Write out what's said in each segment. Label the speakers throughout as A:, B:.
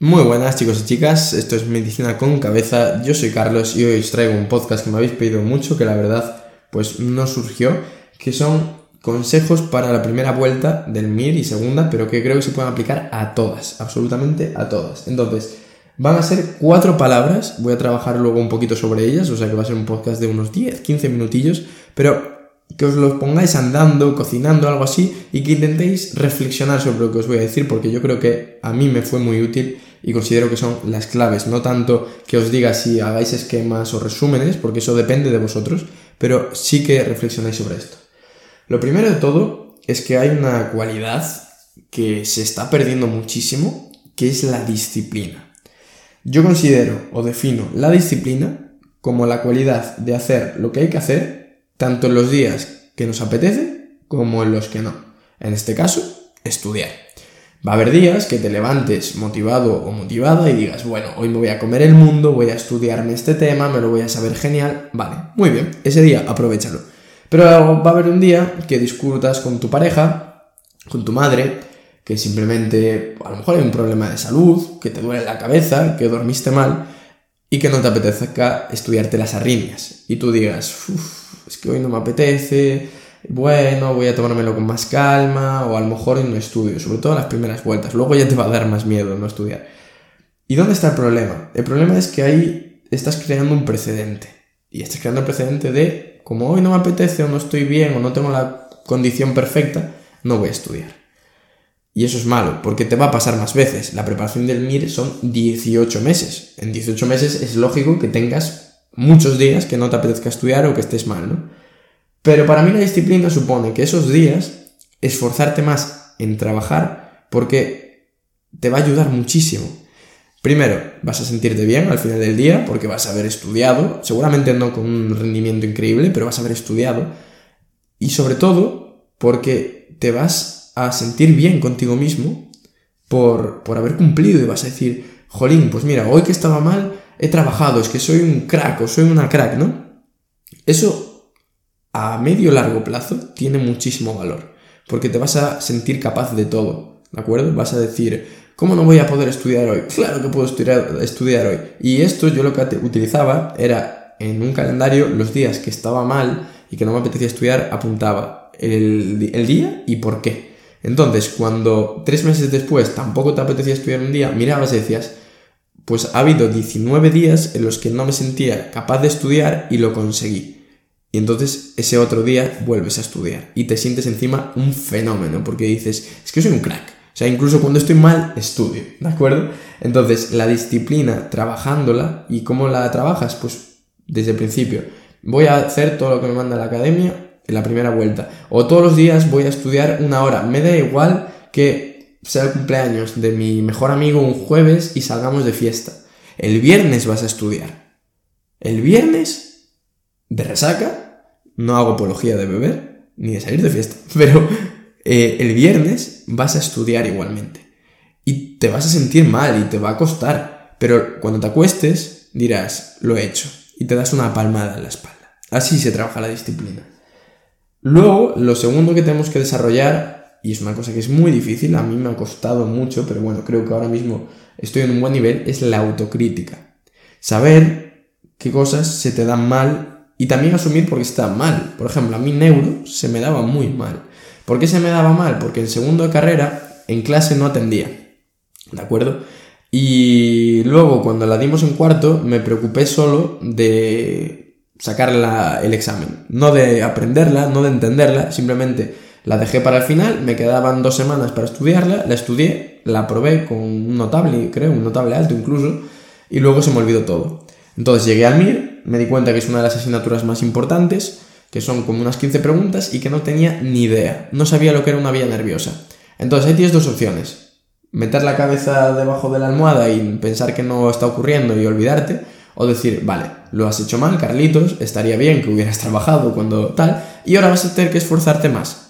A: Muy buenas chicos y chicas, esto es Medicina con Cabeza, yo soy Carlos y hoy os traigo un podcast que me habéis pedido mucho, que la verdad pues no surgió, que son consejos para la primera vuelta del MIR y segunda, pero que creo que se pueden aplicar a todas, absolutamente a todas. Entonces, van a ser cuatro palabras, voy a trabajar luego un poquito sobre ellas, o sea que va a ser un podcast de unos 10, 15 minutillos, pero que os lo pongáis andando, cocinando, algo así, y que intentéis reflexionar sobre lo que os voy a decir, porque yo creo que a mí me fue muy útil y considero que son las claves, no tanto que os diga si hagáis esquemas o resúmenes, porque eso depende de vosotros, pero sí que reflexionéis sobre esto. Lo primero de todo es que hay una cualidad que se está perdiendo muchísimo, que es la disciplina. Yo considero o defino la disciplina como la cualidad de hacer lo que hay que hacer, tanto en los días que nos apetece como en los que no. En este caso, estudiar. Va a haber días que te levantes motivado o motivada y digas, bueno, hoy me voy a comer el mundo, voy a estudiarme este tema, me lo voy a saber genial. Vale, muy bien, ese día aprovechalo. Pero va a haber un día que discutas con tu pareja, con tu madre, que simplemente a lo mejor hay un problema de salud, que te duele la cabeza, que dormiste mal y que no te apetezca estudiarte las arritmias. Y tú digas, es que hoy no me apetece, bueno, voy a tomármelo con más calma, o a lo mejor no estudio, sobre todo las primeras vueltas. Luego ya te va a dar más miedo no estudiar. ¿Y dónde está el problema? El problema es que ahí estás creando un precedente. Y estás creando un precedente de, como hoy no me apetece, o no estoy bien, o no tengo la condición perfecta, no voy a estudiar. Y eso es malo, porque te va a pasar más veces. La preparación del MIR son 18 meses. En 18 meses es lógico que tengas muchos días que no te apetezca estudiar o que estés mal, ¿no? Pero para mí la disciplina supone que esos días esforzarte más en trabajar porque te va a ayudar muchísimo. Primero, vas a sentirte bien al final del día porque vas a haber estudiado, seguramente no con un rendimiento increíble, pero vas a haber estudiado. Y sobre todo porque te vas a sentir bien contigo mismo por, por haber cumplido y vas a decir, jolín, pues mira, hoy que estaba mal, he trabajado, es que soy un crack o soy una crack, ¿no? Eso a medio largo plazo tiene muchísimo valor, porque te vas a sentir capaz de todo, ¿de acuerdo? Vas a decir, ¿cómo no voy a poder estudiar hoy? Claro que puedo estudiar, estudiar hoy. Y esto yo lo que utilizaba era en un calendario los días que estaba mal y que no me apetecía estudiar, apuntaba el, el día y por qué. Entonces, cuando tres meses después tampoco te apetecía estudiar un día, mirabas y decías, pues ha habido 19 días en los que no me sentía capaz de estudiar y lo conseguí. Y entonces ese otro día vuelves a estudiar y te sientes encima un fenómeno porque dices, es que soy un crack. O sea, incluso cuando estoy mal, estudio, ¿de acuerdo? Entonces, la disciplina, trabajándola, ¿y cómo la trabajas? Pues desde el principio. Voy a hacer todo lo que me manda la academia en la primera vuelta. O todos los días voy a estudiar una hora. Me da igual que sea el cumpleaños de mi mejor amigo un jueves y salgamos de fiesta. El viernes vas a estudiar. El viernes de resaca, no hago apología de beber ni de salir de fiesta, pero eh, el viernes vas a estudiar igualmente. Y te vas a sentir mal y te va a costar, pero cuando te acuestes dirás, lo he hecho, y te das una palmada en la espalda. Así se trabaja la disciplina. Luego, lo segundo que tenemos que desarrollar, y es una cosa que es muy difícil, a mí me ha costado mucho, pero bueno, creo que ahora mismo estoy en un buen nivel, es la autocrítica. Saber qué cosas se te dan mal y también asumir porque está mal. Por ejemplo, a mí neuro se me daba muy mal. ¿Por qué se me daba mal? Porque en segundo de carrera en clase no atendía. ¿De acuerdo? Y luego cuando la dimos en cuarto me preocupé solo de sacar el examen. No de aprenderla, no de entenderla, simplemente la dejé para el final, me quedaban dos semanas para estudiarla, la estudié, la probé con un notable, creo, un notable alto incluso, y luego se me olvidó todo. Entonces llegué al MIR, me di cuenta que es una de las asignaturas más importantes, que son como unas 15 preguntas y que no tenía ni idea, no sabía lo que era una vía nerviosa. Entonces ahí tienes dos opciones, meter la cabeza debajo de la almohada y pensar que no está ocurriendo y olvidarte, o decir, vale, lo has hecho mal, Carlitos, estaría bien que hubieras trabajado cuando tal, y ahora vas a tener que esforzarte más.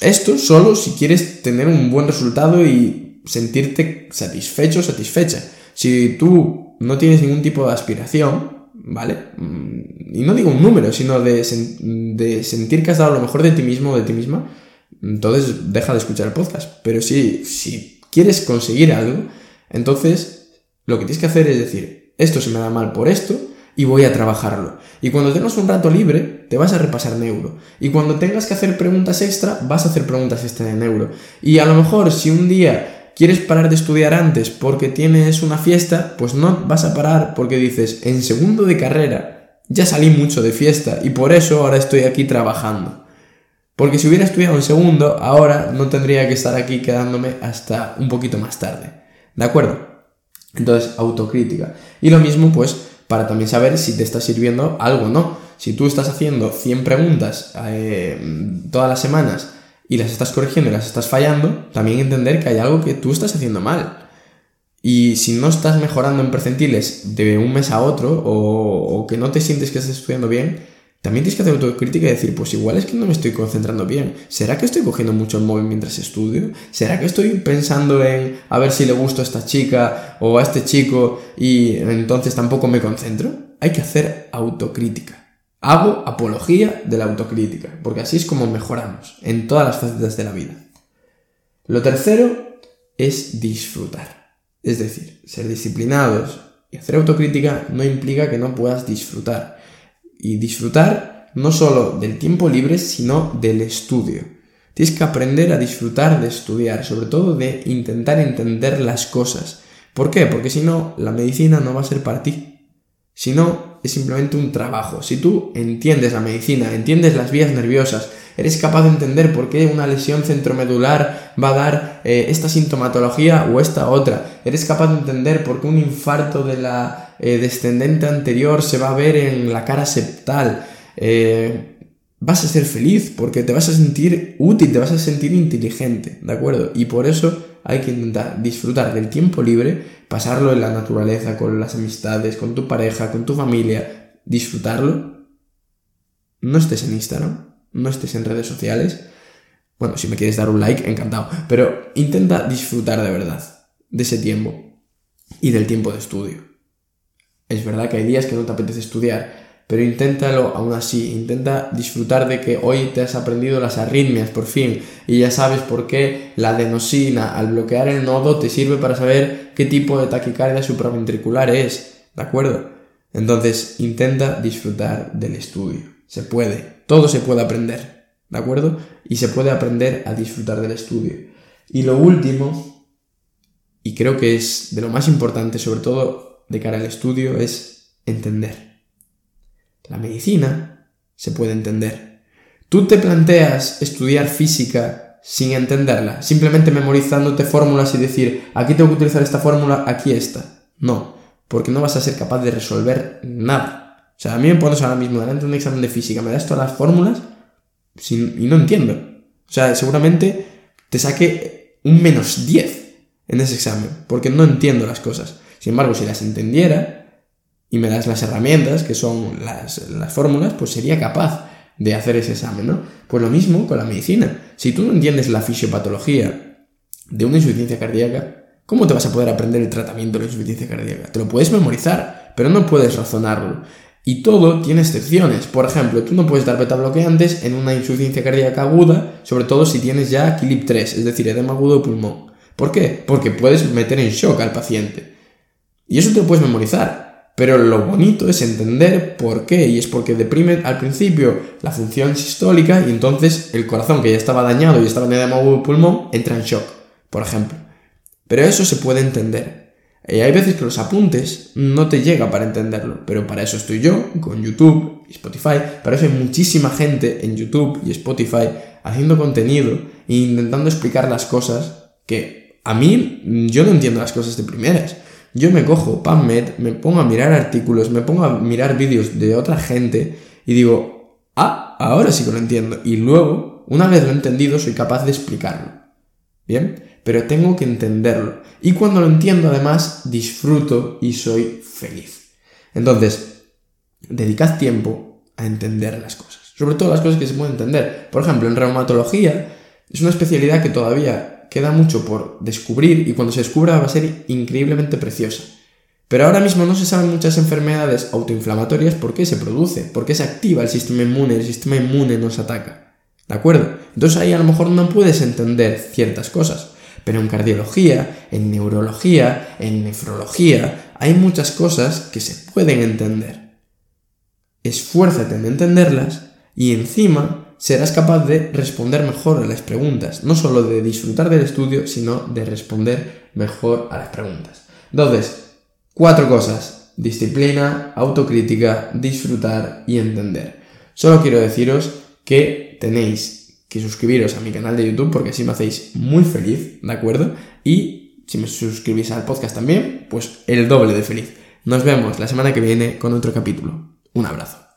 A: Esto solo si quieres tener un buen resultado y sentirte satisfecho, satisfecha. Si tú no tienes ningún tipo de aspiración, ¿vale? Mm, y no digo un número, sino de, de sentir que has dado lo mejor de ti mismo o de ti misma, entonces deja de escuchar el podcast. Pero si, si quieres conseguir algo, Entonces, lo que tienes que hacer es decir, esto se me da mal por esto y voy a trabajarlo. Y cuando tengas un rato libre, te vas a repasar neuro. Y cuando tengas que hacer preguntas extra, vas a hacer preguntas extra de neuro. Y a lo mejor si un día quieres parar de estudiar antes porque tienes una fiesta, pues no vas a parar porque dices, en segundo de carrera ya salí mucho de fiesta y por eso ahora estoy aquí trabajando. Porque si hubiera estudiado en segundo, ahora no tendría que estar aquí quedándome hasta un poquito más tarde. ¿De acuerdo? Entonces, autocrítica. Y lo mismo, pues, para también saber si te está sirviendo algo o no. Si tú estás haciendo 100 preguntas eh, todas las semanas y las estás corrigiendo y las estás fallando, también entender que hay algo que tú estás haciendo mal. Y si no estás mejorando en percentiles de un mes a otro o, o que no te sientes que estás estudiando bien, también tienes que hacer autocrítica y decir, pues igual es que no me estoy concentrando bien. ¿Será que estoy cogiendo mucho el móvil mientras estudio? ¿Será que estoy pensando en a ver si le gusto a esta chica o a este chico y entonces tampoco me concentro? Hay que hacer autocrítica. Hago apología de la autocrítica, porque así es como mejoramos en todas las facetas de la vida. Lo tercero es disfrutar. Es decir, ser disciplinados y hacer autocrítica no implica que no puedas disfrutar y disfrutar no solo del tiempo libre, sino del estudio. Tienes que aprender a disfrutar de estudiar, sobre todo de intentar entender las cosas. ¿Por qué? Porque si no, la medicina no va a ser para ti. Si no, es simplemente un trabajo. Si tú entiendes la medicina, entiendes las vías nerviosas, eres capaz de entender por qué una lesión centromedular va a dar eh, esta sintomatología o esta otra, eres capaz de entender por qué un infarto de la eh, descendente anterior se va a ver en la cara septal. Eh, vas a ser feliz porque te vas a sentir útil, te vas a sentir inteligente, ¿de acuerdo? Y por eso hay que intentar disfrutar del tiempo libre, pasarlo en la naturaleza, con las amistades, con tu pareja, con tu familia, disfrutarlo. No estés en Instagram, no estés en redes sociales. Bueno, si me quieres dar un like, encantado. Pero intenta disfrutar de verdad de ese tiempo y del tiempo de estudio. Es verdad que hay días que no te apetece estudiar, pero inténtalo aún así, intenta disfrutar de que hoy te has aprendido las arritmias por fin y ya sabes por qué la adenosina al bloquear el nodo te sirve para saber qué tipo de taquicardia supraventricular es, ¿de acuerdo? Entonces intenta disfrutar del estudio, se puede, todo se puede aprender, ¿de acuerdo? Y se puede aprender a disfrutar del estudio. Y lo último, y creo que es de lo más importante, sobre todo de cara al estudio es entender. La medicina se puede entender. Tú te planteas estudiar física sin entenderla, simplemente memorizándote fórmulas y decir, aquí tengo que utilizar esta fórmula, aquí esta. No, porque no vas a ser capaz de resolver nada. O sea, a mí me pones ahora mismo delante de un examen de física, me das todas las fórmulas y no entiendo. O sea, seguramente te saque un menos 10 en ese examen, porque no entiendo las cosas. Sin embargo, si las entendiera y me das las herramientas, que son las, fórmulas, pues sería capaz de hacer ese examen, ¿no? Pues lo mismo con la medicina. Si tú no entiendes la fisiopatología de una insuficiencia cardíaca, ¿cómo te vas a poder aprender el tratamiento de la insuficiencia cardíaca? Te lo puedes memorizar, pero no puedes razonarlo. Y todo tiene excepciones. Por ejemplo, tú no puedes dar beta bloqueantes en una insuficiencia cardíaca aguda, sobre todo si tienes ya KILIP 3, es decir, edema agudo de pulmón. ¿Por qué? Porque puedes meter en shock al paciente. Y eso te lo puedes memorizar. Pero lo bonito es entender por qué. Y es porque deprime al principio la función sistólica y entonces el corazón que ya estaba dañado y estaba edema de pulmón entra en shock, por ejemplo. Pero eso se puede entender. Y hay veces que los apuntes no te llega para entenderlo, pero para eso estoy yo, con YouTube y Spotify. Para eso hay muchísima gente en YouTube y Spotify haciendo contenido e intentando explicar las cosas que a mí yo no entiendo las cosas de primeras. Yo me cojo PubMed, me pongo a mirar artículos, me pongo a mirar vídeos de otra gente y digo, ah, ahora sí que lo entiendo. Y luego, una vez lo he entendido, soy capaz de explicarlo. ¿Bien? Pero tengo que entenderlo. Y cuando lo entiendo, además, disfruto y soy feliz. Entonces, dedicad tiempo a entender las cosas. Sobre todo las cosas que se pueden entender. Por ejemplo, en reumatología es una especialidad que todavía queda mucho por descubrir y cuando se descubra va a ser increíblemente preciosa. Pero ahora mismo no se saben muchas enfermedades autoinflamatorias por qué se produce, por qué se activa el sistema inmune, el sistema inmune nos ataca. ¿De acuerdo? Entonces ahí a lo mejor no puedes entender ciertas cosas. pero en cardiología, en neurología, en nefrología, hay muchas cosas que se pueden entender. Esfuérzate en entenderlas y encima serás capaz de responder mejor a las preguntas, no solo de disfrutar del estudio, sino de responder mejor a las preguntas. Entonces, cuatro cosas, disciplina, autocrítica, disfrutar y entender. Solo quiero deciros que tenéis que suscribiros a mi canal de YouTube porque así me hacéis muy feliz, ¿de acuerdo? Y si me suscribís al podcast también, pues el doble de feliz. Nos vemos la semana que viene con otro capítulo. Un abrazo.